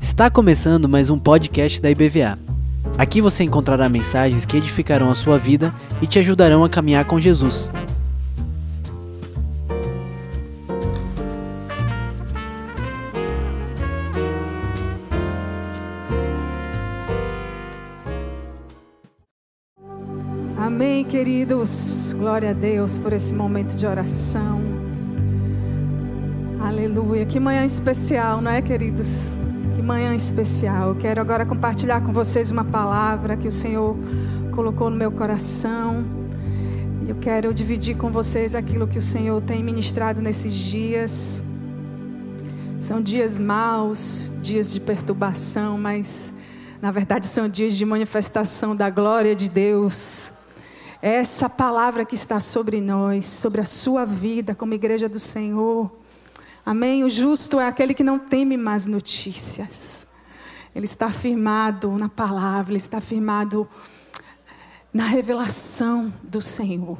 Está começando mais um podcast da IBVA. Aqui você encontrará mensagens que edificarão a sua vida e te ajudarão a caminhar com Jesus. Amém, queridos. Glória a Deus por esse momento de oração. Aleluia. Que manhã especial, não é, queridos? Que manhã especial. Eu quero agora compartilhar com vocês uma palavra que o Senhor colocou no meu coração. Eu quero dividir com vocês aquilo que o Senhor tem ministrado nesses dias. São dias maus, dias de perturbação, mas na verdade são dias de manifestação da glória de Deus. Essa palavra que está sobre nós, sobre a sua vida como igreja do Senhor. Amém? O justo é aquele que não teme más notícias. Ele está firmado na palavra, ele está firmado na revelação do Senhor.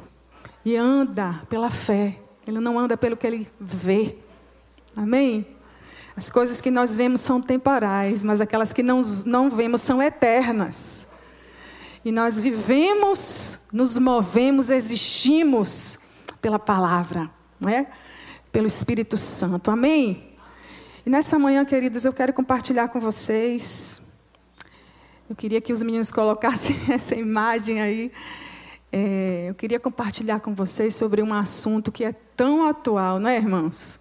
E anda pela fé. Ele não anda pelo que ele vê. Amém? As coisas que nós vemos são temporais, mas aquelas que não, não vemos são eternas. E nós vivemos, nos movemos, existimos pela palavra, não é? Pelo Espírito Santo. Amém? E nessa manhã, queridos, eu quero compartilhar com vocês. Eu queria que os meninos colocassem essa imagem aí. É, eu queria compartilhar com vocês sobre um assunto que é tão atual, não é, irmãos?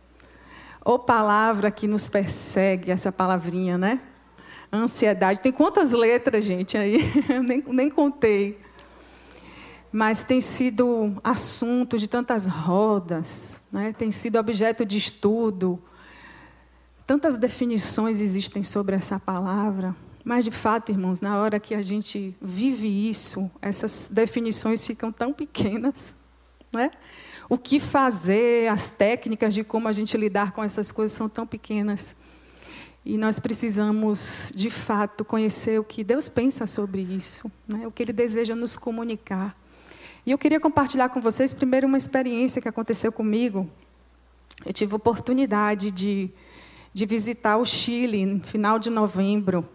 Ou palavra que nos persegue, essa palavrinha, né? Ansiedade. Tem quantas letras, gente, aí? Eu nem, nem contei. Mas tem sido assunto de tantas rodas, né? tem sido objeto de estudo. Tantas definições existem sobre essa palavra. Mas, de fato, irmãos, na hora que a gente vive isso, essas definições ficam tão pequenas. Não é? O que fazer, as técnicas de como a gente lidar com essas coisas são tão pequenas. E nós precisamos, de fato, conhecer o que Deus pensa sobre isso, né? o que Ele deseja nos comunicar. E eu queria compartilhar com vocês, primeiro, uma experiência que aconteceu comigo. Eu tive a oportunidade de, de visitar o Chile no final de novembro.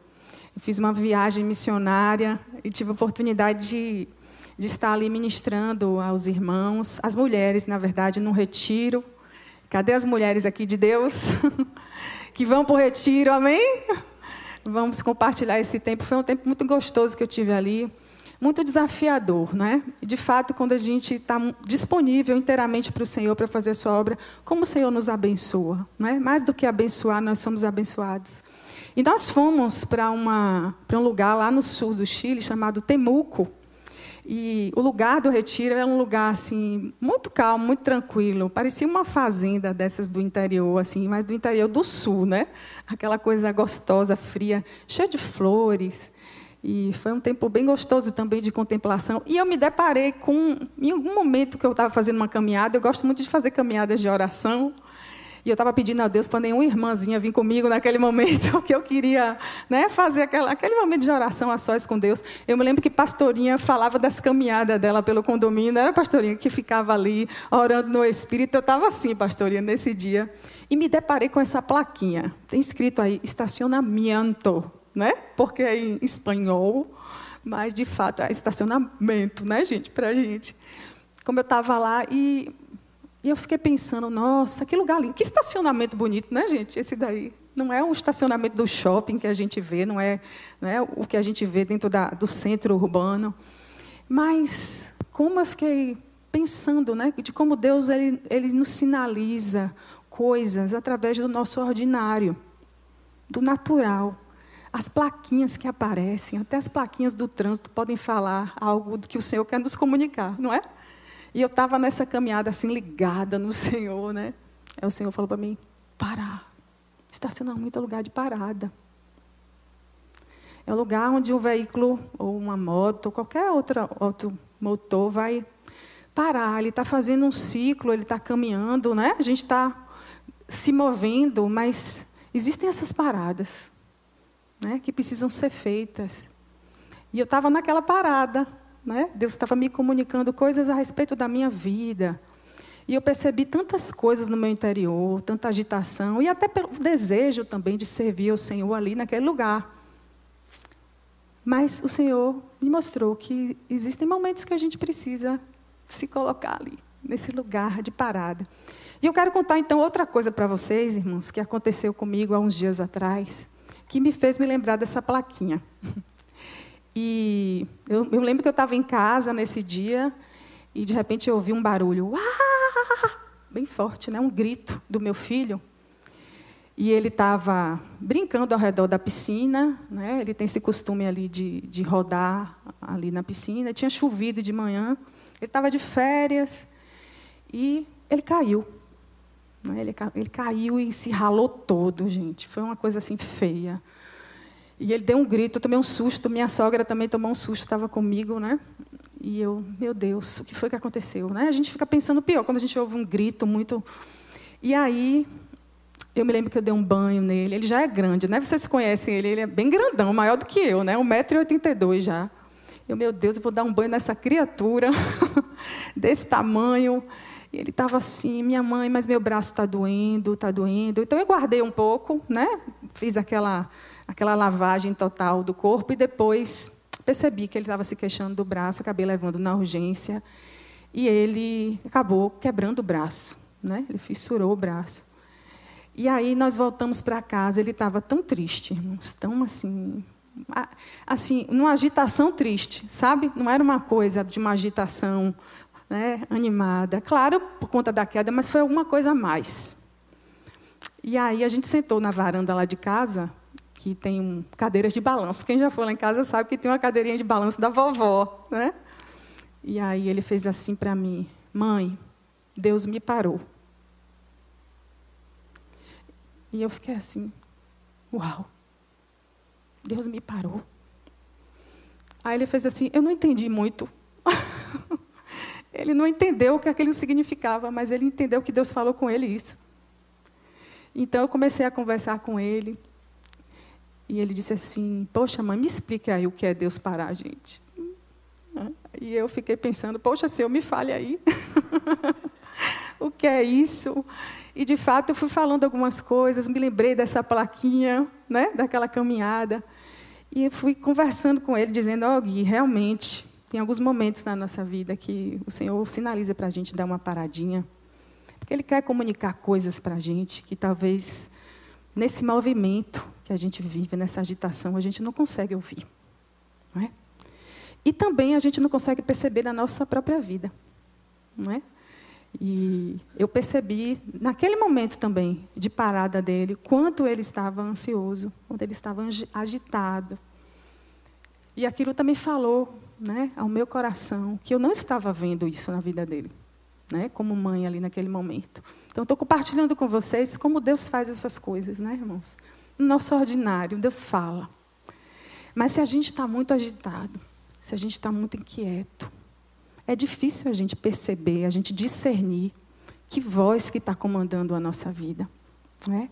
Eu fiz uma viagem missionária e tive a oportunidade de, de estar ali ministrando aos irmãos, as mulheres, na verdade, num retiro. Cadê as mulheres aqui de Deus? que vão para o retiro, amém? Vamos compartilhar esse tempo. Foi um tempo muito gostoso que eu tive ali, muito desafiador, né? E de fato, quando a gente está disponível inteiramente para o Senhor para fazer a sua obra, como o Senhor nos abençoa, né? Mais do que abençoar, nós somos abençoados. E nós fomos para um lugar lá no sul do Chile chamado Temuco. E o lugar do retiro era um lugar assim muito calmo, muito tranquilo. Parecia uma fazenda dessas do interior, assim, mas do interior do sul, né? Aquela coisa gostosa, fria, cheia de flores. E foi um tempo bem gostoso também de contemplação. E eu me deparei com, em algum momento que eu estava fazendo uma caminhada, eu gosto muito de fazer caminhadas de oração. E eu estava pedindo a Deus para nenhuma irmãzinha vir comigo naquele momento, que eu queria né, fazer aquela, aquele momento de oração a sós com Deus. Eu me lembro que Pastorinha falava das caminhadas dela pelo condomínio, era Pastorinha que ficava ali orando no Espírito. Eu estava assim, Pastorinha, nesse dia. E me deparei com essa plaquinha. Tem escrito aí, estacionamento, né? porque é em espanhol, mas de fato é estacionamento, né, gente, para a gente. Como eu estava lá e e eu fiquei pensando, nossa, que lugar lindo, que estacionamento bonito, né, gente? Esse daí. Não é o estacionamento do shopping que a gente vê, não é, não é o que a gente vê dentro da, do centro urbano. Mas como eu fiquei pensando, né, de como Deus ele, ele nos sinaliza coisas através do nosso ordinário, do natural. As plaquinhas que aparecem, até as plaquinhas do trânsito podem falar algo do que o Senhor quer nos comunicar, não é? E eu estava nessa caminhada assim, ligada no Senhor, né? Aí o Senhor falou para mim: parar. Estacionamento é lugar de parada. É o lugar onde um veículo, ou uma moto, ou qualquer outra, outro motor vai parar. Ele está fazendo um ciclo, ele está caminhando, né? A gente está se movendo, mas existem essas paradas né, que precisam ser feitas. E eu estava naquela parada, né? Deus estava me comunicando coisas a respeito da minha vida. E eu percebi tantas coisas no meu interior, tanta agitação, e até pelo desejo também de servir ao Senhor ali naquele lugar. Mas o Senhor me mostrou que existem momentos que a gente precisa se colocar ali, nesse lugar de parada. E eu quero contar então outra coisa para vocês, irmãos, que aconteceu comigo há uns dias atrás, que me fez me lembrar dessa plaquinha. E eu, eu lembro que eu estava em casa nesse dia e de repente eu ouvi um barulho, bem forte, né? um grito do meu filho. E ele estava brincando ao redor da piscina, né? ele tem esse costume ali de, de rodar ali na piscina. Tinha chovido de manhã, ele estava de férias e ele caiu. Né? Ele, ele caiu e se ralou todo, gente. Foi uma coisa assim feia. E ele deu um grito, eu tomei um susto. Minha sogra também tomou um susto, estava comigo, né? E eu, meu Deus, o que foi que aconteceu? Né? A gente fica pensando pior quando a gente ouve um grito muito. E aí, eu me lembro que eu dei um banho nele. Ele já é grande, né? Vocês conhecem ele, ele é bem grandão, maior do que eu, né? 1,82m já. Eu, meu Deus, eu vou dar um banho nessa criatura desse tamanho. E ele estava assim, minha mãe, mas meu braço está doendo, está doendo. Então eu guardei um pouco, né? Fiz aquela, aquela lavagem total do corpo e depois percebi que ele estava se queixando do braço, acabei levando na urgência e ele acabou quebrando o braço, né? Ele fissurou o braço. E aí nós voltamos para casa, ele estava tão triste, irmãos, tão assim, assim, numa agitação triste, sabe? Não era uma coisa de uma agitação né, animada. Claro, por conta da queda, mas foi alguma coisa a mais. E aí a gente sentou na varanda lá de casa, que tem um, cadeiras de balanço. Quem já foi lá em casa sabe que tem uma cadeirinha de balanço da vovó, né? E aí ele fez assim para mim: "Mãe, Deus me parou". E eu fiquei assim: "Uau! Deus me parou". Aí ele fez assim: "Eu não entendi muito". Ele não entendeu o que aquilo significava, mas ele entendeu que Deus falou com ele isso. Então eu comecei a conversar com ele. E ele disse assim: Poxa, mãe, me explique aí o que é Deus parar a gente. E eu fiquei pensando: Poxa, Senhor, me fale aí. o que é isso? E de fato eu fui falando algumas coisas, me lembrei dessa plaquinha, né, daquela caminhada. E fui conversando com ele, dizendo: Ó, oh, Gui, realmente, tem alguns momentos na nossa vida que o Senhor sinaliza para a gente dar uma paradinha, porque Ele quer comunicar coisas para a gente que talvez nesse movimento que a gente vive, nessa agitação, a gente não consegue ouvir. Não é? E também a gente não consegue perceber na nossa própria vida. Não é? E eu percebi, naquele momento também, de parada dele, quanto ele estava ansioso, quanto ele estava agitado. E aquilo também falou né, ao meu coração que eu não estava vendo isso na vida dele, né, como mãe ali naquele momento. Então, estou compartilhando com vocês como Deus faz essas coisas, né, irmãos? No nosso ordinário, Deus fala. Mas se a gente está muito agitado, se a gente está muito inquieto, é difícil a gente perceber, a gente discernir que voz que está comandando a nossa vida. Né?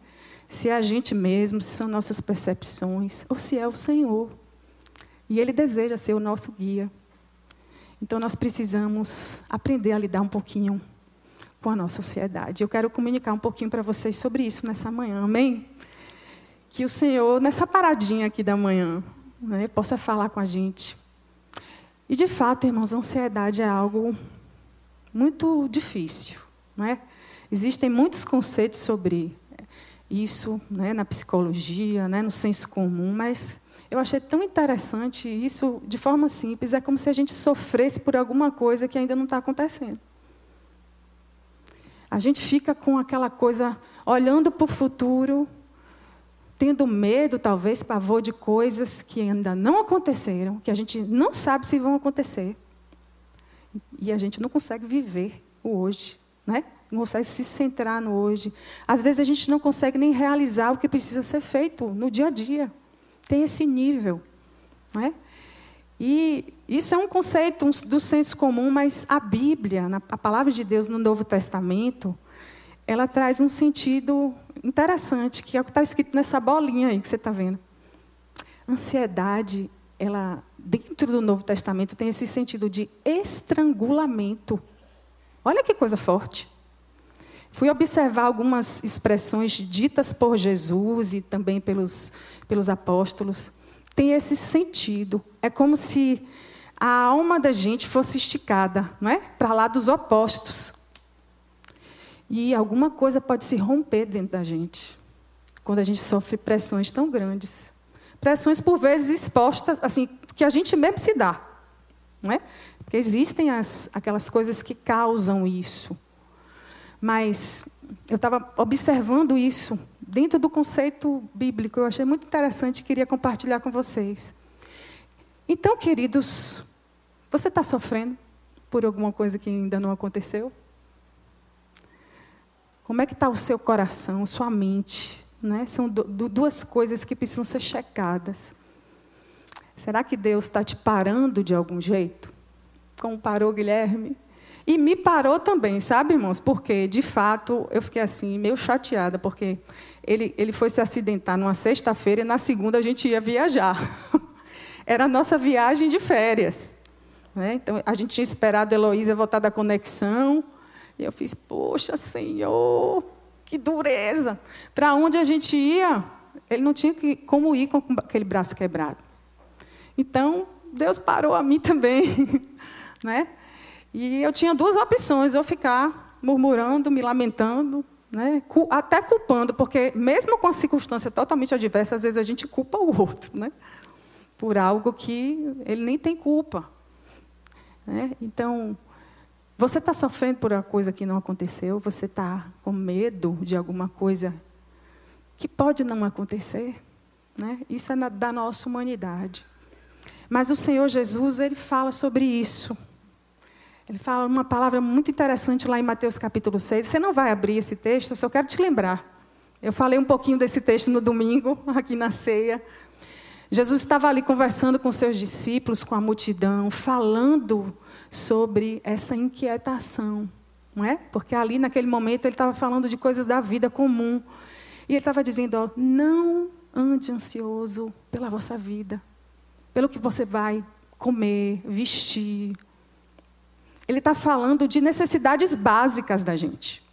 Se é a gente mesmo, se são nossas percepções, ou se é o Senhor. E Ele deseja ser o nosso guia. Então nós precisamos aprender a lidar um pouquinho com a nossa ansiedade. Eu quero comunicar um pouquinho para vocês sobre isso nessa manhã, amém? Que o Senhor, nessa paradinha aqui da manhã, né, possa falar com a gente. E de fato, irmãos, a ansiedade é algo muito difícil. Não é? Existem muitos conceitos sobre isso né, na psicologia, né, no senso comum, mas eu achei tão interessante isso, de forma simples, é como se a gente sofresse por alguma coisa que ainda não está acontecendo. A gente fica com aquela coisa, olhando para o futuro, tendo medo, talvez, pavor de coisas que ainda não aconteceram, que a gente não sabe se vão acontecer. E a gente não consegue viver o hoje, né? não consegue se centrar no hoje. Às vezes a gente não consegue nem realizar o que precisa ser feito no dia a dia tem esse nível. Não é? E isso é um conceito do senso comum, mas a Bíblia, a palavra de Deus no Novo Testamento, ela traz um sentido interessante, que é o que está escrito nessa bolinha aí que você está vendo. Ansiedade, ela, dentro do Novo Testamento, tem esse sentido de estrangulamento. Olha que coisa forte. Fui observar algumas expressões ditas por Jesus e também pelos, pelos apóstolos. Tem esse sentido. É como se a alma da gente fosse esticada, não é? Para lá dos opostos. E alguma coisa pode se romper dentro da gente quando a gente sofre pressões tão grandes. Pressões por vezes expostas, assim, que a gente mesmo se dá, não é? Porque existem as, aquelas coisas que causam isso. Mas eu estava observando isso dentro do conceito bíblico. Eu achei muito interessante e queria compartilhar com vocês. Então, queridos, você está sofrendo por alguma coisa que ainda não aconteceu? Como é que está o seu coração, sua mente? Né? São duas coisas que precisam ser checadas. Será que Deus está te parando de algum jeito? Como parou Guilherme? E me parou também, sabe, irmãos? Porque, de fato, eu fiquei assim, meio chateada, porque ele, ele foi se acidentar numa sexta-feira e na segunda a gente ia viajar. Era a nossa viagem de férias. Né? Então, a gente tinha esperado a Heloísa voltar da conexão. E eu fiz, poxa, Senhor, que dureza. Para onde a gente ia, ele não tinha que, como ir com aquele braço quebrado. Então, Deus parou a mim também. né? E eu tinha duas opções: eu ficar murmurando, me lamentando, né? até culpando, porque mesmo com a circunstância totalmente adversa, às vezes a gente culpa o outro, né? por algo que ele nem tem culpa. Né? Então, você está sofrendo por uma coisa que não aconteceu? Você está com medo de alguma coisa que pode não acontecer? Né? Isso é da nossa humanidade. Mas o Senhor Jesus, ele fala sobre isso. Ele fala uma palavra muito interessante lá em Mateus capítulo 6. Você não vai abrir esse texto, eu só quero te lembrar. Eu falei um pouquinho desse texto no domingo, aqui na ceia. Jesus estava ali conversando com seus discípulos, com a multidão, falando sobre essa inquietação, não é? Porque ali naquele momento ele estava falando de coisas da vida comum. E ele estava dizendo, ó, não ande ansioso pela vossa vida, pelo que você vai comer, vestir. Ele está falando de necessidades básicas da gente.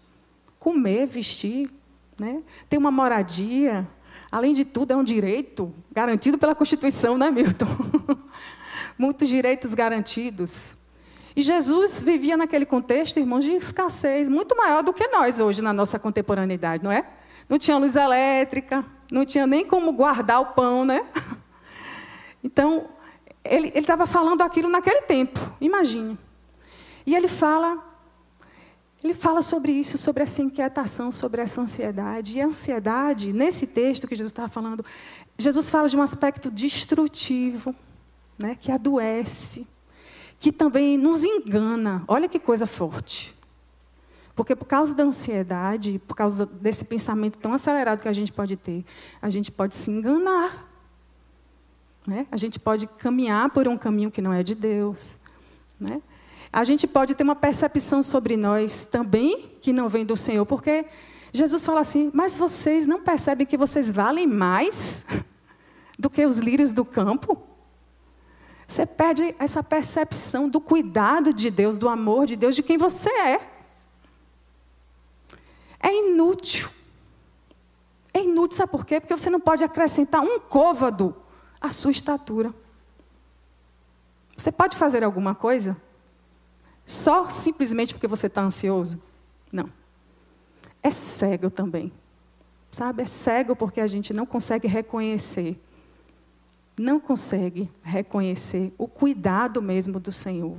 Comer, vestir, né? ter uma moradia, além de tudo, é um direito garantido pela Constituição, né, Milton? Muitos direitos garantidos. E Jesus vivia naquele contexto, irmãos, de escassez muito maior do que nós hoje na nossa contemporaneidade, não é? Não tinha luz elétrica, não tinha nem como guardar o pão, né? Então, ele estava falando aquilo naquele tempo, imagine. E ele fala, ele fala sobre isso, sobre essa inquietação, sobre essa ansiedade. E a ansiedade, nesse texto que Jesus estava falando, Jesus fala de um aspecto destrutivo, né, que adoece que também nos engana. Olha que coisa forte. Porque por causa da ansiedade, por causa desse pensamento tão acelerado que a gente pode ter, a gente pode se enganar. Né? A gente pode caminhar por um caminho que não é de Deus. Né? A gente pode ter uma percepção sobre nós também que não vem do Senhor, porque Jesus fala assim: Mas vocês não percebem que vocês valem mais do que os lírios do campo? Você perde essa percepção do cuidado de Deus, do amor de Deus, de quem você é. É inútil. É inútil, sabe por quê? Porque você não pode acrescentar um côvado à sua estatura. Você pode fazer alguma coisa só simplesmente porque você está ansioso? Não. É cego também. Sabe? É cego porque a gente não consegue reconhecer não consegue reconhecer o cuidado mesmo do Senhor,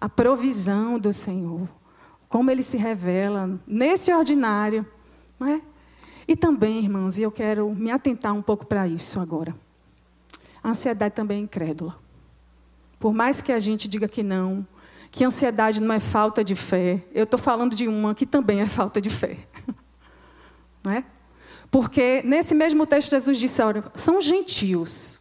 a provisão do Senhor, como ele se revela nesse ordinário, não é? E também, irmãos, e eu quero me atentar um pouco para isso agora. A ansiedade também é incrédula. Por mais que a gente diga que não, que ansiedade não é falta de fé, eu estou falando de uma que também é falta de fé. Não é? Porque nesse mesmo texto Jesus disse, olha, são gentios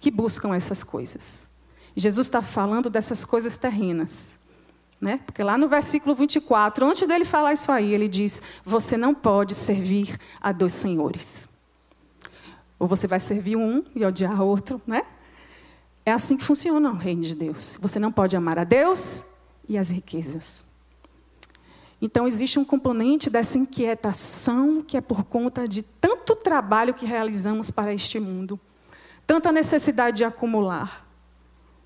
que buscam essas coisas. Jesus está falando dessas coisas terrenas. Né? Porque lá no versículo 24, antes dele falar isso aí, ele diz: Você não pode servir a dois senhores. Ou você vai servir um e odiar outro, né? É assim que funciona o reino de Deus. Você não pode amar a Deus e as riquezas. Então, existe um componente dessa inquietação que é por conta de tanto trabalho que realizamos para este mundo, tanta necessidade de acumular.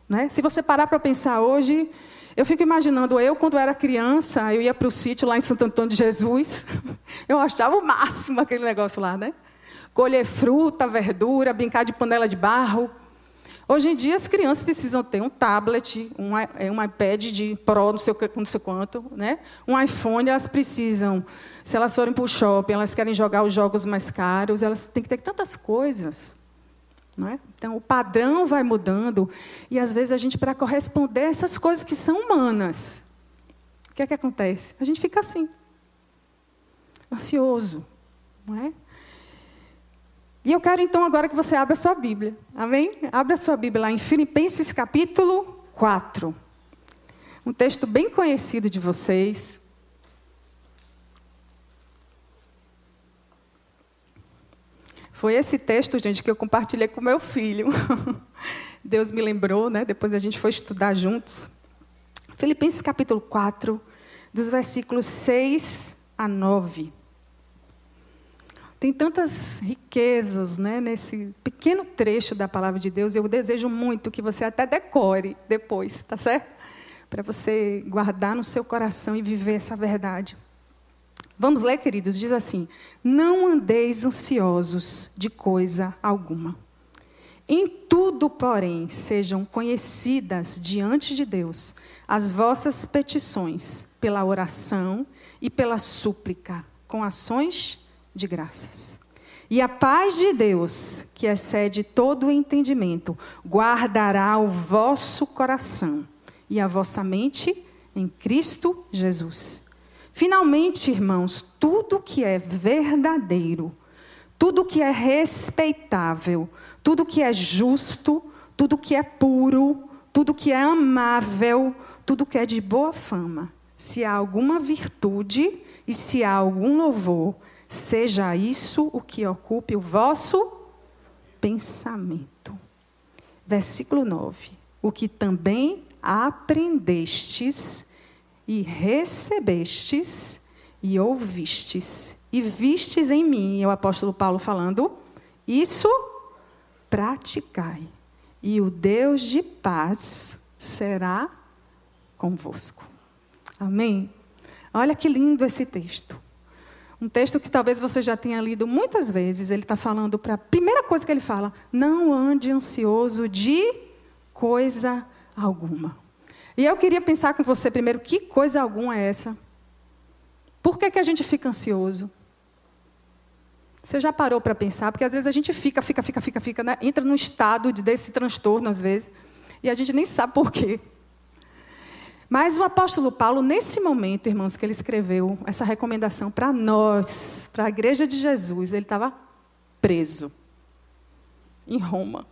Né? Se você parar para pensar hoje, eu fico imaginando, eu, quando era criança, eu ia para o sítio lá em Santo Antônio de Jesus, eu achava o máximo aquele negócio lá, né? Colher fruta, verdura, brincar de panela de barro. Hoje em dia, as crianças precisam ter um tablet, um, é, um iPad de Pro, não sei, não sei quanto, né? um iPhone, elas precisam, se elas forem para o shopping, elas querem jogar os jogos mais caros, elas têm que ter tantas coisas. É? Então, o padrão vai mudando, e às vezes a gente, para corresponder a essas coisas que são humanas, o que é que acontece? A gente fica assim, ansioso, não é? E eu quero então agora que você abra a sua Bíblia. Amém? Abra a sua Bíblia lá em Filipenses capítulo 4. Um texto bem conhecido de vocês. Foi esse texto, gente, que eu compartilhei com meu filho. Deus me lembrou, né? Depois a gente foi estudar juntos. Filipenses capítulo 4, dos versículos 6 a 9. Tem tantas riquezas né, nesse pequeno trecho da palavra de Deus. Eu desejo muito que você até decore depois, tá certo? Para você guardar no seu coração e viver essa verdade. Vamos ler, queridos? Diz assim: Não andeis ansiosos de coisa alguma. Em tudo, porém, sejam conhecidas diante de Deus as vossas petições pela oração e pela súplica, com ações de graças. E a paz de Deus, que excede todo o entendimento, guardará o vosso coração e a vossa mente em Cristo Jesus. Finalmente, irmãos, tudo que é verdadeiro, tudo que é respeitável, tudo que é justo, tudo que é puro, tudo que é amável, tudo que é de boa fama, se há alguma virtude e se há algum louvor, Seja isso o que ocupe o vosso pensamento. Versículo 9. O que também aprendestes e recebestes e ouvistes e vistes em mim, é o apóstolo Paulo falando, isso praticai, e o Deus de paz será convosco. Amém? Olha que lindo esse texto. Um texto que talvez você já tenha lido muitas vezes. Ele está falando para a primeira coisa que ele fala: não ande ansioso de coisa alguma. E eu queria pensar com você primeiro: que coisa alguma é essa? Por que, que a gente fica ansioso? Você já parou para pensar? Porque às vezes a gente fica, fica, fica, fica, fica, né? entra num estado de, desse transtorno, às vezes, e a gente nem sabe por quê. Mas o apóstolo Paulo, nesse momento, irmãos, que ele escreveu essa recomendação para nós, para a igreja de Jesus, ele estava preso em Roma.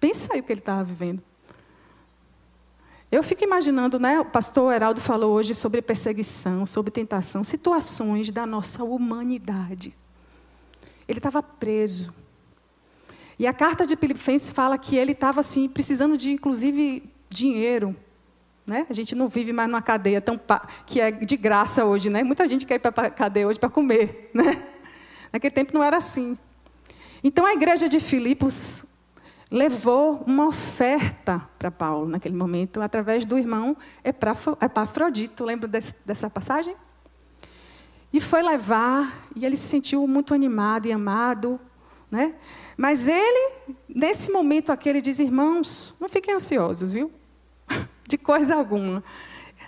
Pensa aí o que ele estava vivendo. Eu fico imaginando, né? O pastor Heraldo falou hoje sobre perseguição, sobre tentação, situações da nossa humanidade. Ele estava preso. E a carta de Filipenses fala que ele estava assim, precisando de, inclusive, dinheiro né? A gente não vive mais numa cadeia tão que é de graça hoje. Né? Muita gente quer ir para a cadeia hoje para comer. Né? Naquele tempo não era assim. Então a igreja de Filipos levou uma oferta para Paulo naquele momento, através do irmão Epafrodito. Lembra desse, dessa passagem? E foi levar, e ele se sentiu muito animado e amado. Né? Mas ele, nesse momento aquele, diz: irmãos, não fiquem ansiosos, viu? De coisa alguma.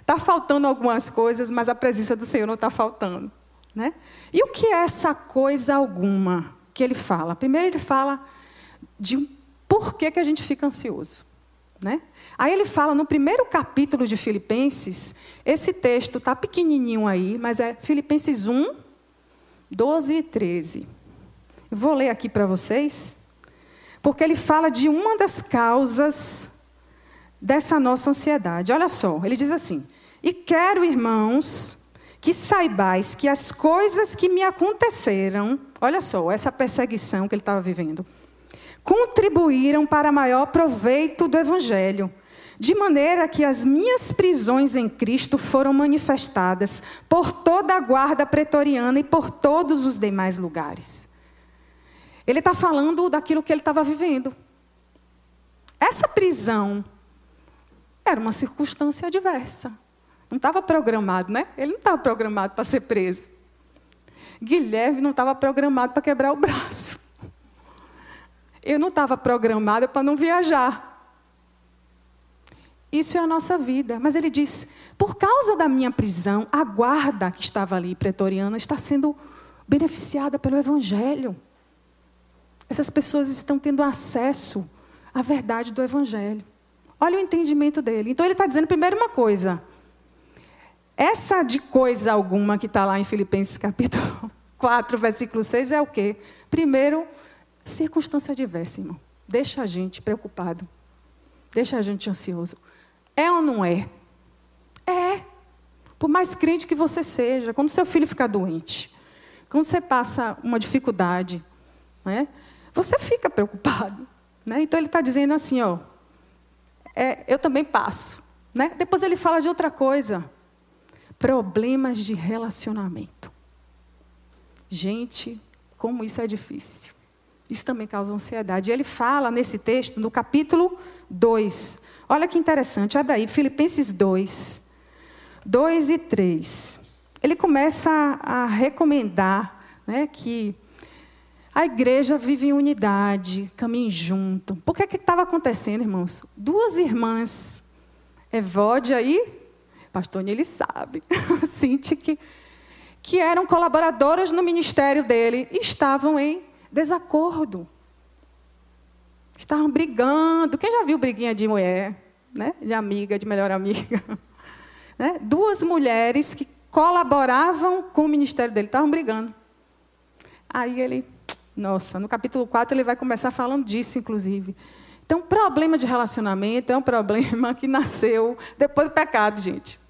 Está faltando algumas coisas, mas a presença do Senhor não está faltando. Né? E o que é essa coisa alguma que ele fala? Primeiro, ele fala de um porquê que a gente fica ansioso. Né? Aí ele fala no primeiro capítulo de Filipenses, esse texto está pequenininho aí, mas é Filipenses 1, 12 e 13. vou ler aqui para vocês, porque ele fala de uma das causas dessa nossa ansiedade. Olha só, ele diz assim: E quero, irmãos, que saibais que as coisas que me aconteceram, olha só, essa perseguição que ele estava vivendo, contribuíram para maior proveito do Evangelho, de maneira que as minhas prisões em Cristo foram manifestadas por toda a guarda pretoriana e por todos os demais lugares. Ele está falando daquilo que ele estava vivendo. Essa prisão era uma circunstância adversa. Não estava programado, né? Ele não estava programado para ser preso. Guilherme não estava programado para quebrar o braço. Eu não estava programada para não viajar. Isso é a nossa vida. Mas ele diz: por causa da minha prisão, a guarda que estava ali, pretoriana, está sendo beneficiada pelo Evangelho. Essas pessoas estão tendo acesso à verdade do Evangelho. Olha o entendimento dele. Então ele está dizendo, primeiro, uma coisa. Essa de coisa alguma que está lá em Filipenses capítulo 4, versículo 6 é o quê? Primeiro, circunstância adversa, irmão. Deixa a gente preocupado. Deixa a gente ansioso. É ou não é? É. Por mais crente que você seja, quando seu filho ficar doente, quando você passa uma dificuldade, né, você fica preocupado. Né? Então ele está dizendo assim, ó, é, eu também passo. Né? Depois ele fala de outra coisa problemas de relacionamento. Gente, como isso é difícil. Isso também causa ansiedade. E ele fala nesse texto, no capítulo 2. Olha que interessante, abre aí, Filipenses 2, 2 e 3. Ele começa a, recomendar né, que a igreja vive em unidade, caminhe junto. Por que estava acontecendo, irmãos? Duas irmãs, Evódia e Pastor ele sabe. Cinti que, que eram colaboradoras no ministério dele estavam em desacordo. Estavam brigando. Quem já viu briguinha de mulher? Né? De amiga, de melhor amiga. Né? Duas mulheres que colaboravam com o ministério dele, estavam brigando. Aí ele, nossa, no capítulo 4 ele vai começar falando disso, inclusive. Então, problema de relacionamento é um problema que nasceu depois do pecado, gente.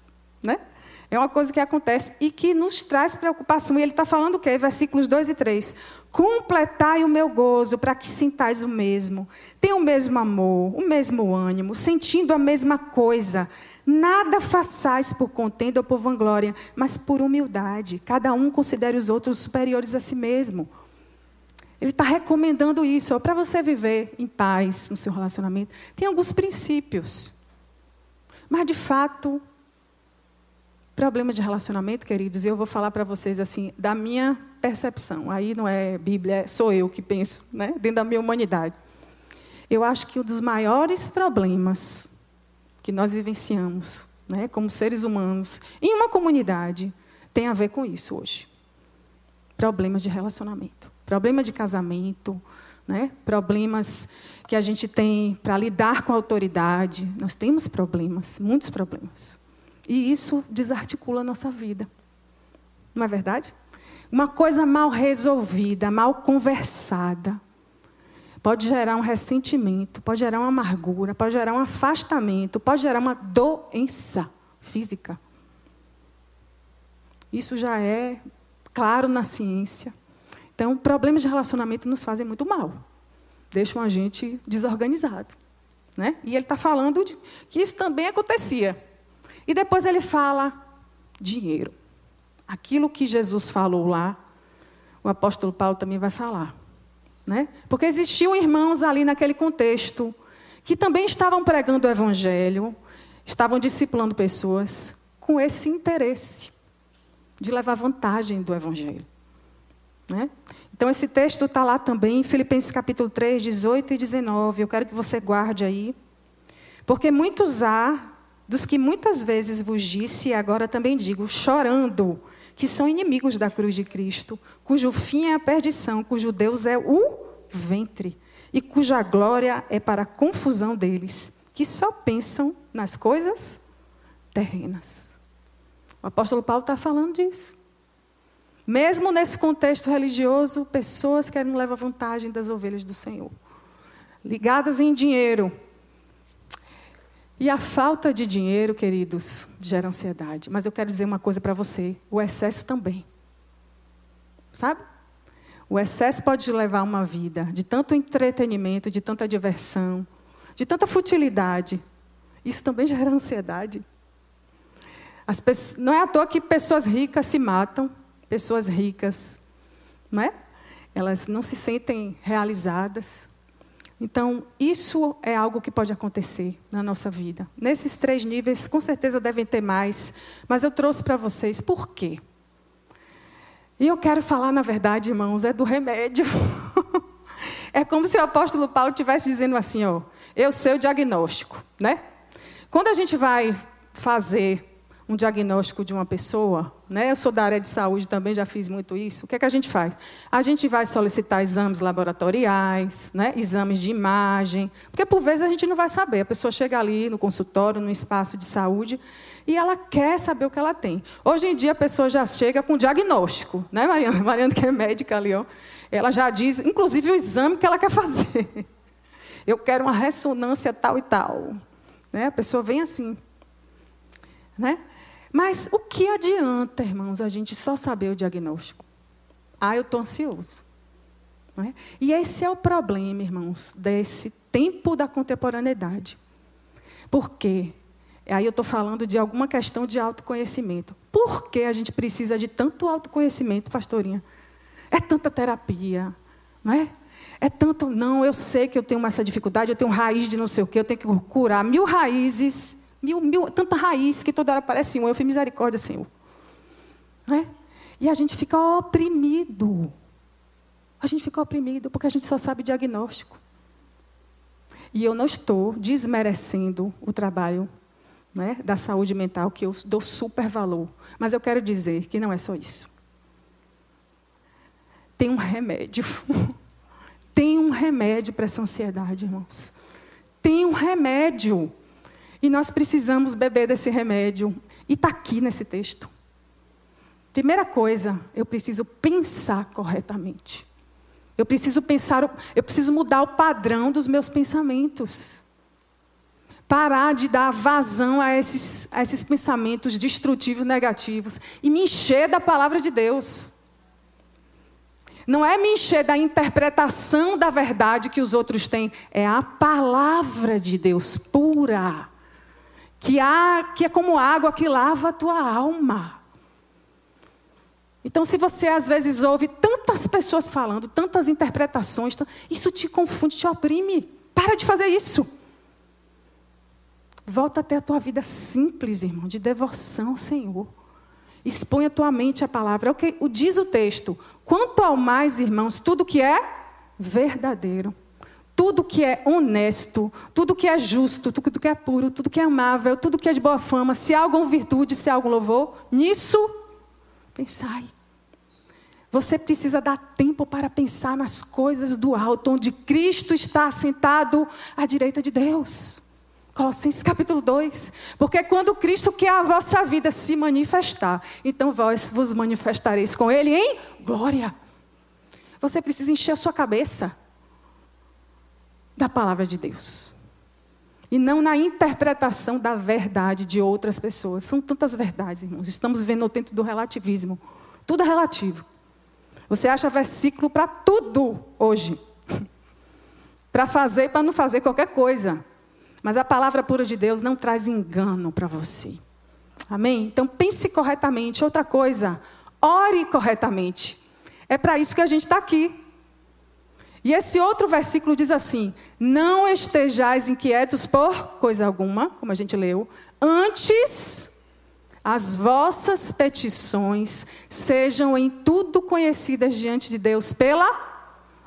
Né? É uma coisa que acontece e que nos traz preocupação. E ele está falando o quê? Versículos 2 e 3. Completai o meu gozo para que sintais o mesmo. Tenha o mesmo amor, o mesmo ânimo, sentindo a mesma coisa. Nada façais por contenda ou por vanglória, mas por humildade. Cada um considere os outros superiores a si mesmo. Ele está recomendando isso para você viver em paz no seu relacionamento. Tem alguns princípios. Mas, de fato, problema de relacionamento, queridos, eu vou falar para vocês assim, da minha percepção. Aí não é Bíblia, sou eu que penso, né? dentro da minha humanidade. Eu acho que um dos maiores problemas que nós vivenciamos, né, como seres humanos, em uma comunidade, tem a ver com isso hoje. Problemas de relacionamento problema de casamento, né? problemas que a gente tem para lidar com a autoridade. Nós temos problemas, muitos problemas. E isso desarticula a nossa vida. Não é verdade? Uma coisa mal resolvida, mal conversada, pode gerar um ressentimento, pode gerar uma amargura, pode gerar um afastamento, pode gerar uma doença física. Isso já é claro na ciência. Então, problemas de relacionamento nos fazem muito mal, deixam a gente desorganizado. Né? E ele está falando de, que isso também acontecia. E depois ele fala dinheiro. Aquilo que Jesus falou lá, o apóstolo Paulo também vai falar. Né? Porque existiam irmãos ali naquele contexto que também estavam pregando o evangelho, estavam discipulando pessoas com esse interesse de levar vantagem do evangelho. Né? Então, esse texto está lá também, Filipenses capítulo 3, 18 e 19. Eu quero que você guarde aí. Porque muitos há, dos que muitas vezes vos disse, e agora também digo, chorando, que são inimigos da cruz de Cristo, cujo fim é a perdição, cujo Deus é o ventre, e cuja glória é para a confusão deles, que só pensam nas coisas terrenas. O apóstolo Paulo está falando disso. Mesmo nesse contexto religioso, pessoas querem levar vantagem das ovelhas do Senhor. Ligadas em dinheiro. E a falta de dinheiro, queridos, gera ansiedade. Mas eu quero dizer uma coisa para você: o excesso também. Sabe? O excesso pode levar uma vida de tanto entretenimento, de tanta diversão, de tanta futilidade. Isso também gera ansiedade. Pessoas, não é à toa que pessoas ricas se matam, pessoas ricas, não é? Elas não se sentem realizadas. Então, isso é algo que pode acontecer na nossa vida. Nesses três níveis, com certeza devem ter mais, mas eu trouxe para vocês por quê. E eu quero falar, na verdade, irmãos, é do remédio. é como se o apóstolo Paulo estivesse dizendo assim, ó, eu sei o diagnóstico, né? Quando a gente vai fazer um diagnóstico de uma pessoa, né? Eu sou da área de saúde também, já fiz muito isso. O que é que a gente faz? A gente vai solicitar exames laboratoriais, né? exames de imagem, porque por vezes a gente não vai saber. A pessoa chega ali no consultório, no espaço de saúde, e ela quer saber o que ela tem. Hoje em dia a pessoa já chega com diagnóstico, né, Mariana? Mariana que é médica ali, ó. Ela já diz, inclusive o exame que ela quer fazer. Eu quero uma ressonância tal e tal. Né? A pessoa vem assim, né? Mas o que adianta, irmãos, a gente só saber o diagnóstico? Ah, eu estou ansioso. É? E esse é o problema, irmãos, desse tempo da contemporaneidade. Por quê? Aí eu estou falando de alguma questão de autoconhecimento. Por que a gente precisa de tanto autoconhecimento, pastorinha? É tanta terapia, não é? É tanto, não, eu sei que eu tenho essa dificuldade, eu tenho raiz de não sei o quê, eu tenho que curar mil raízes Mil, mil, tanta raiz que toda hora aparece um. Eu fiz misericórdia, Senhor. Né? E a gente fica oprimido. A gente fica oprimido porque a gente só sabe diagnóstico. E eu não estou desmerecendo o trabalho né, da saúde mental, que eu dou super valor. Mas eu quero dizer que não é só isso. Tem um remédio. Tem um remédio para essa ansiedade, irmãos. Tem um remédio. E nós precisamos beber desse remédio. E está aqui nesse texto. Primeira coisa, eu preciso pensar corretamente. Eu preciso pensar, eu preciso mudar o padrão dos meus pensamentos. Parar de dar vazão a esses, a esses pensamentos destrutivos, negativos. E me encher da palavra de Deus. Não é me encher da interpretação da verdade que os outros têm, é a palavra de Deus pura que, há, que é como água que lava a tua alma. Então, se você às vezes ouve tantas pessoas falando, tantas interpretações, isso te confunde, te oprime. Para de fazer isso. Volta até a tua vida simples, irmão, de devoção ao Senhor. Expõe a tua mente à palavra. É o que diz o texto. Quanto ao mais, irmãos, tudo que é verdadeiro tudo que é honesto, tudo que é justo, tudo que é puro, tudo que é amável, tudo que é de boa fama, se há alguma virtude, se há algum louvor, nisso pensai. Você precisa dar tempo para pensar nas coisas do alto, onde Cristo está sentado à direita de Deus. Colossenses capítulo 2. Porque quando Cristo quer a vossa vida se manifestar, então vós vos manifestareis com Ele em glória. Você precisa encher a sua cabeça da palavra de Deus. E não na interpretação da verdade de outras pessoas. São tantas verdades, irmãos. Estamos vivendo o tempo do relativismo. Tudo é relativo. Você acha versículo para tudo hoje. para fazer e para não fazer qualquer coisa. Mas a palavra pura de Deus não traz engano para você. Amém? Então pense corretamente. Outra coisa, ore corretamente. É para isso que a gente está aqui. E esse outro versículo diz assim: Não estejais inquietos por coisa alguma, como a gente leu, antes as vossas petições sejam em tudo conhecidas diante de Deus pela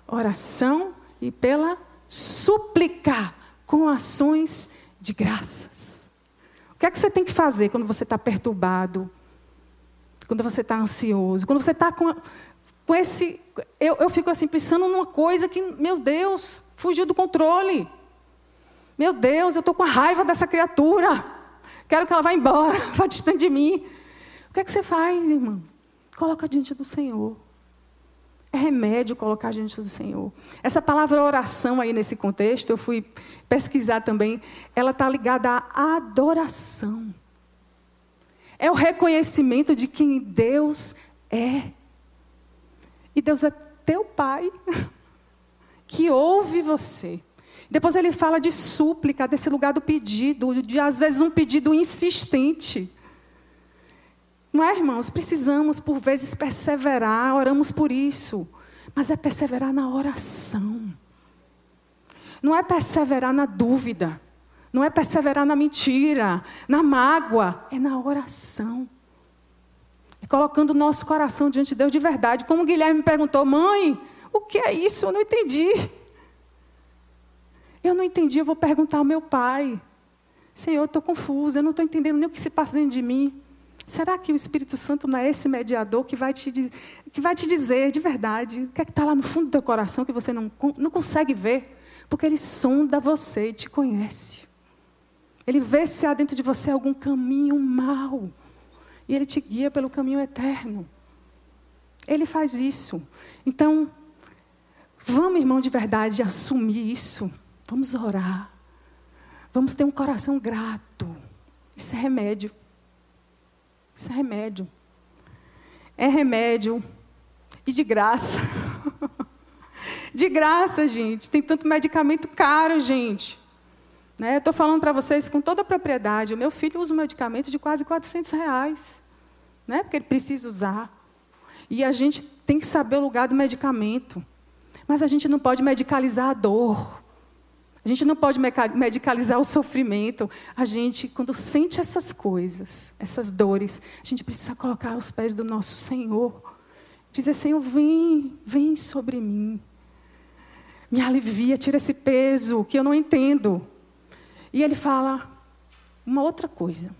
oração e pela súplica, com ações de graças. O que é que você tem que fazer quando você está perturbado? Quando você está ansioso? Quando você está com com esse. Eu, eu fico assim, pensando numa coisa que, meu Deus, fugiu do controle. Meu Deus, eu estou com a raiva dessa criatura. Quero que ela vá embora, vá distante de mim. O que é que você faz, irmão? Coloca diante do Senhor. É remédio colocar diante do Senhor. Essa palavra oração aí nesse contexto, eu fui pesquisar também, ela está ligada à adoração. É o reconhecimento de quem Deus é. E Deus é teu Pai, que ouve você, Depois ele fala de súplica, desse lugar do pedido, de às vezes um pedido insistente. Não é, irmãos? Precisamos, por vezes, perseverar, oramos por isso. Mas é perseverar na oração. Não é perseverar na dúvida. Não é perseverar na mentira, na mágoa. É na oração. Colocando o nosso coração diante de Deus de verdade. Como o Guilherme me perguntou, mãe, o que é isso? Eu não entendi. Eu não entendi, eu vou perguntar ao meu pai. Senhor, eu estou confusa, eu não estou entendendo nem o que se passa dentro de mim. Será que o Espírito Santo não é esse mediador que vai te, que vai te dizer de verdade o que é está lá no fundo do teu coração que você não, não consegue ver? Porque ele sonda você e te conhece. Ele vê se há dentro de você algum caminho mau. E ele te guia pelo caminho eterno. Ele faz isso. Então, vamos, irmão, de verdade, assumir isso. Vamos orar. Vamos ter um coração grato. Isso é remédio. Isso é remédio. É remédio. E de graça. de graça, gente. Tem tanto medicamento caro, gente. Né? Estou falando para vocês com toda a propriedade. O meu filho usa um medicamento de quase 400 reais. Né? Porque ele precisa usar. E a gente tem que saber o lugar do medicamento. Mas a gente não pode medicalizar a dor. A gente não pode medicalizar o sofrimento. A gente, quando sente essas coisas, essas dores, a gente precisa colocar aos pés do nosso Senhor. Dizer, Senhor, vem, vem sobre mim. Me alivia, tira esse peso que eu não entendo. E ele fala uma outra coisa.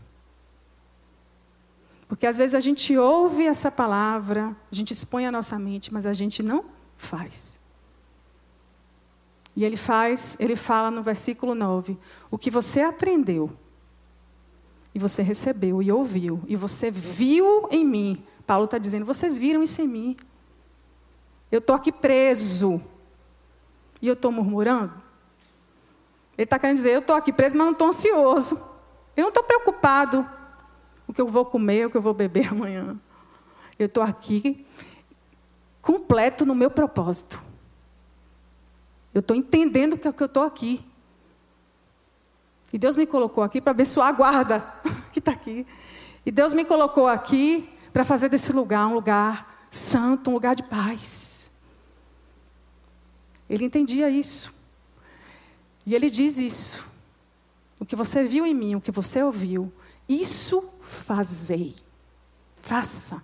Porque às vezes a gente ouve essa palavra, a gente expõe a nossa mente, mas a gente não faz. E ele faz, ele fala no versículo 9: o que você aprendeu, e você recebeu e ouviu, e você viu em mim. Paulo está dizendo: vocês viram isso em mim. Eu estou aqui preso. E eu estou murmurando? Ele está querendo dizer: eu estou aqui preso, mas não estou ansioso. Eu não estou preocupado o que eu vou comer, o que eu vou beber amanhã. Eu estou aqui completo no meu propósito. Eu estou entendendo que, que eu estou aqui. E Deus me colocou aqui para abençoar a guarda que está aqui. E Deus me colocou aqui para fazer desse lugar um lugar santo, um lugar de paz. Ele entendia isso. E ele diz isso. O que você viu em mim, o que você ouviu, isso fazei. Faça.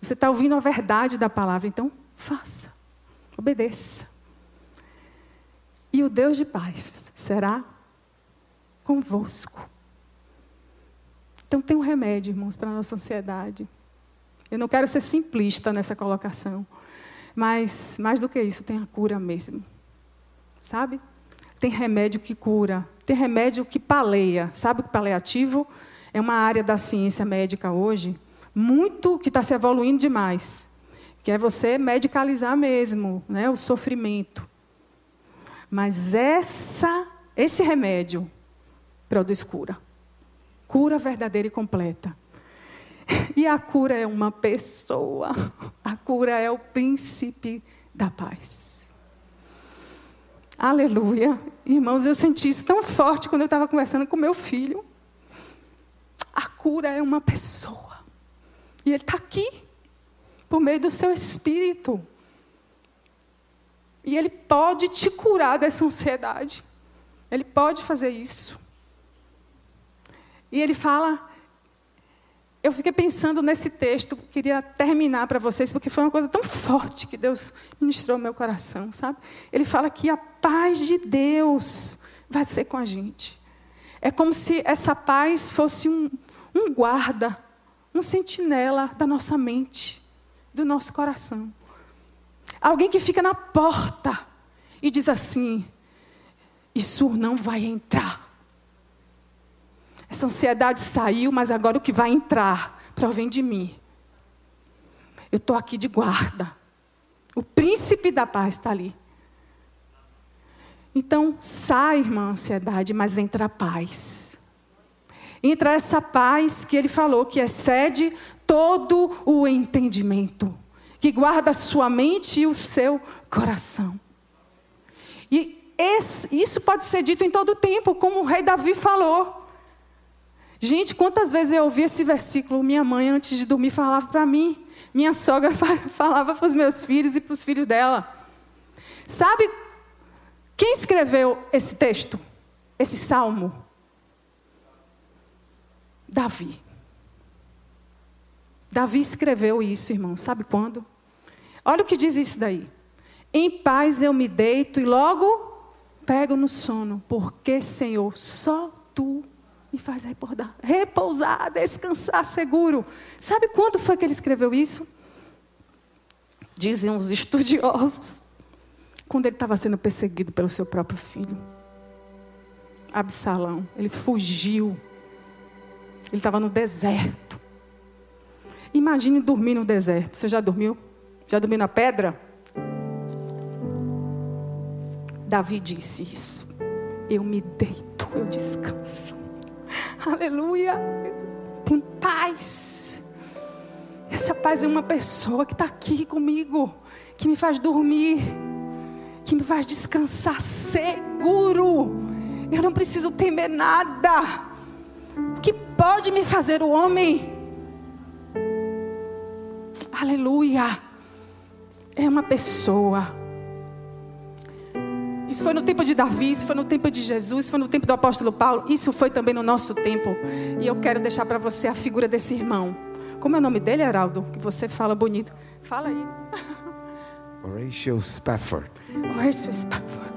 Você está ouvindo a verdade da palavra, então faça. Obedeça. E o Deus de paz será convosco. Então tem um remédio, irmãos, para a nossa ansiedade. Eu não quero ser simplista nessa colocação. Mas, mais do que isso, tem a cura mesmo. Sabe? Tem remédio que cura. Tem remédio que paleia. Sabe o que paliativo? É uma área da ciência médica hoje, muito que está se evoluindo demais. Que é você medicalizar mesmo né, o sofrimento. Mas essa, esse remédio produz cura. Cura verdadeira e completa. E a cura é uma pessoa. A cura é o príncipe da paz. Aleluia. Irmãos, eu senti isso tão forte quando eu estava conversando com meu filho. A cura é uma pessoa. E ele está aqui, por meio do seu espírito. E Ele pode te curar dessa ansiedade. Ele pode fazer isso. E ele fala. Eu fiquei pensando nesse texto, queria terminar para vocês, porque foi uma coisa tão forte que Deus ministrou meu coração, sabe? Ele fala que a paz de Deus vai ser com a gente. É como se essa paz fosse um, um guarda, um sentinela da nossa mente, do nosso coração. Alguém que fica na porta e diz assim: Isso não vai entrar. Essa ansiedade saiu, mas agora o que vai entrar provém de mim. Eu estou aqui de guarda. O príncipe da paz está ali. Então, sai, irmã, ansiedade, mas entra a paz. Entra essa paz que ele falou, que excede todo o entendimento que guarda a sua mente e o seu coração. E esse, isso pode ser dito em todo tempo, como o rei Davi falou. Gente, quantas vezes eu ouvi esse versículo? Minha mãe, antes de dormir, falava para mim. Minha sogra falava para os meus filhos e para os filhos dela. Sabe quem escreveu esse texto? Esse salmo? Davi. Davi escreveu isso, irmão. Sabe quando? Olha o que diz isso daí. Em paz eu me deito e logo pego no sono, porque, Senhor, só tu me faz repousar, repousar, descansar seguro. Sabe quando foi que ele escreveu isso? Dizem os estudiosos, quando ele estava sendo perseguido pelo seu próprio filho. Absalão, ele fugiu. Ele estava no deserto. Imagine dormir no deserto. Você já dormiu? Já dormiu na pedra? Davi disse isso. Eu me deito, eu descanso. Aleluia. Tem paz. Essa paz é uma pessoa que está aqui comigo, que me faz dormir, que me faz descansar seguro. Eu não preciso temer nada. O que pode me fazer o homem? Aleluia. É uma pessoa isso foi no tempo de Davi, isso foi no tempo de Jesus, isso foi no tempo do apóstolo Paulo, isso foi também no nosso tempo. E eu quero deixar para você a figura desse irmão. Como é o nome dele, Heraldo? Que você fala bonito. Fala aí. Horatio Spafford. Horatio Spafford.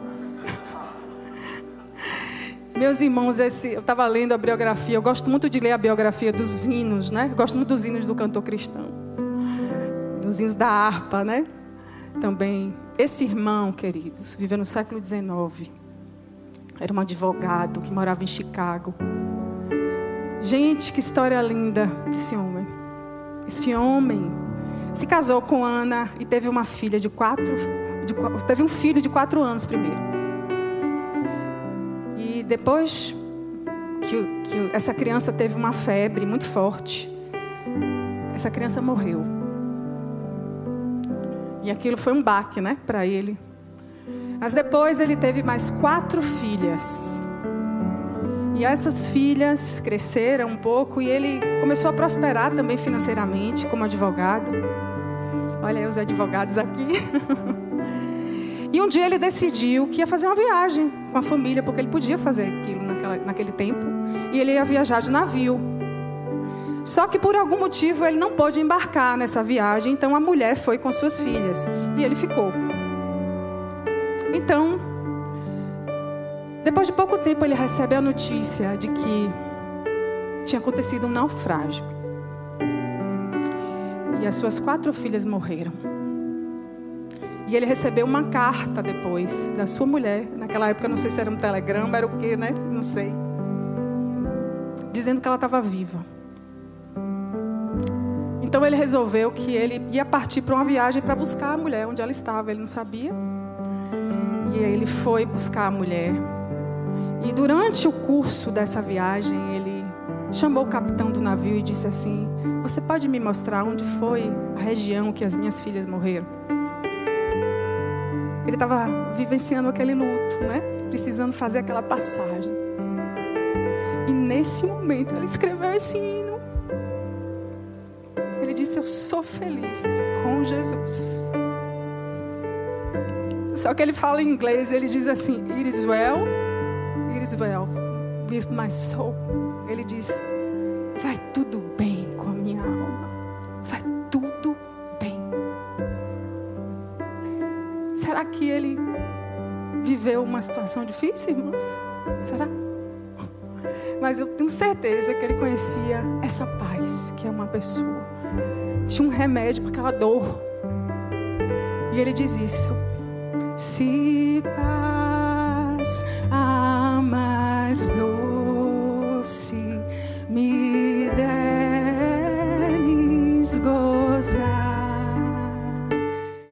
Meus irmãos, esse, eu estava lendo a biografia. Eu gosto muito de ler a biografia dos hinos, né? Eu gosto muito dos hinos do cantor cristão. Dos hinos da harpa, né? Também esse irmão, queridos, viveu no século XIX. Era um advogado que morava em Chicago. Gente, que história linda desse homem. Esse homem se casou com Ana e teve uma filha de quatro. De, teve um filho de quatro anos primeiro. E depois que, que essa criança teve uma febre muito forte, essa criança morreu. E aquilo foi um baque, né, para ele. Mas depois ele teve mais quatro filhas. E essas filhas cresceram um pouco e ele começou a prosperar também financeiramente como advogado. Olha aí os advogados aqui. e um dia ele decidiu que ia fazer uma viagem com a família, porque ele podia fazer aquilo naquela, naquele tempo. E ele ia viajar de navio. Só que por algum motivo ele não pôde embarcar nessa viagem, então a mulher foi com suas filhas e ele ficou. Então, depois de pouco tempo, ele recebe a notícia de que tinha acontecido um naufrágio. E as suas quatro filhas morreram. E ele recebeu uma carta depois da sua mulher. Naquela época, não sei se era um telegrama, era o quê, né? Não sei. Dizendo que ela estava viva. Então ele resolveu que ele ia partir para uma viagem para buscar a mulher onde ela estava. Ele não sabia. E aí ele foi buscar a mulher. E durante o curso dessa viagem, ele chamou o capitão do navio e disse assim: Você pode me mostrar onde foi a região que as minhas filhas morreram? Ele estava vivenciando aquele luto, né? Precisando fazer aquela passagem. E nesse momento ele escreveu esse hino Eu sou feliz com Jesus. Só que ele fala em inglês, ele diz assim: It is well, it is well with my soul. Ele diz: Vai tudo bem com a minha alma. Vai tudo bem. Será que ele viveu uma situação difícil, irmãos? Será? Mas eu tenho certeza que ele conhecia essa paz que é uma pessoa tinha um remédio para aquela dor. E ele diz isso. Se paz a mais doce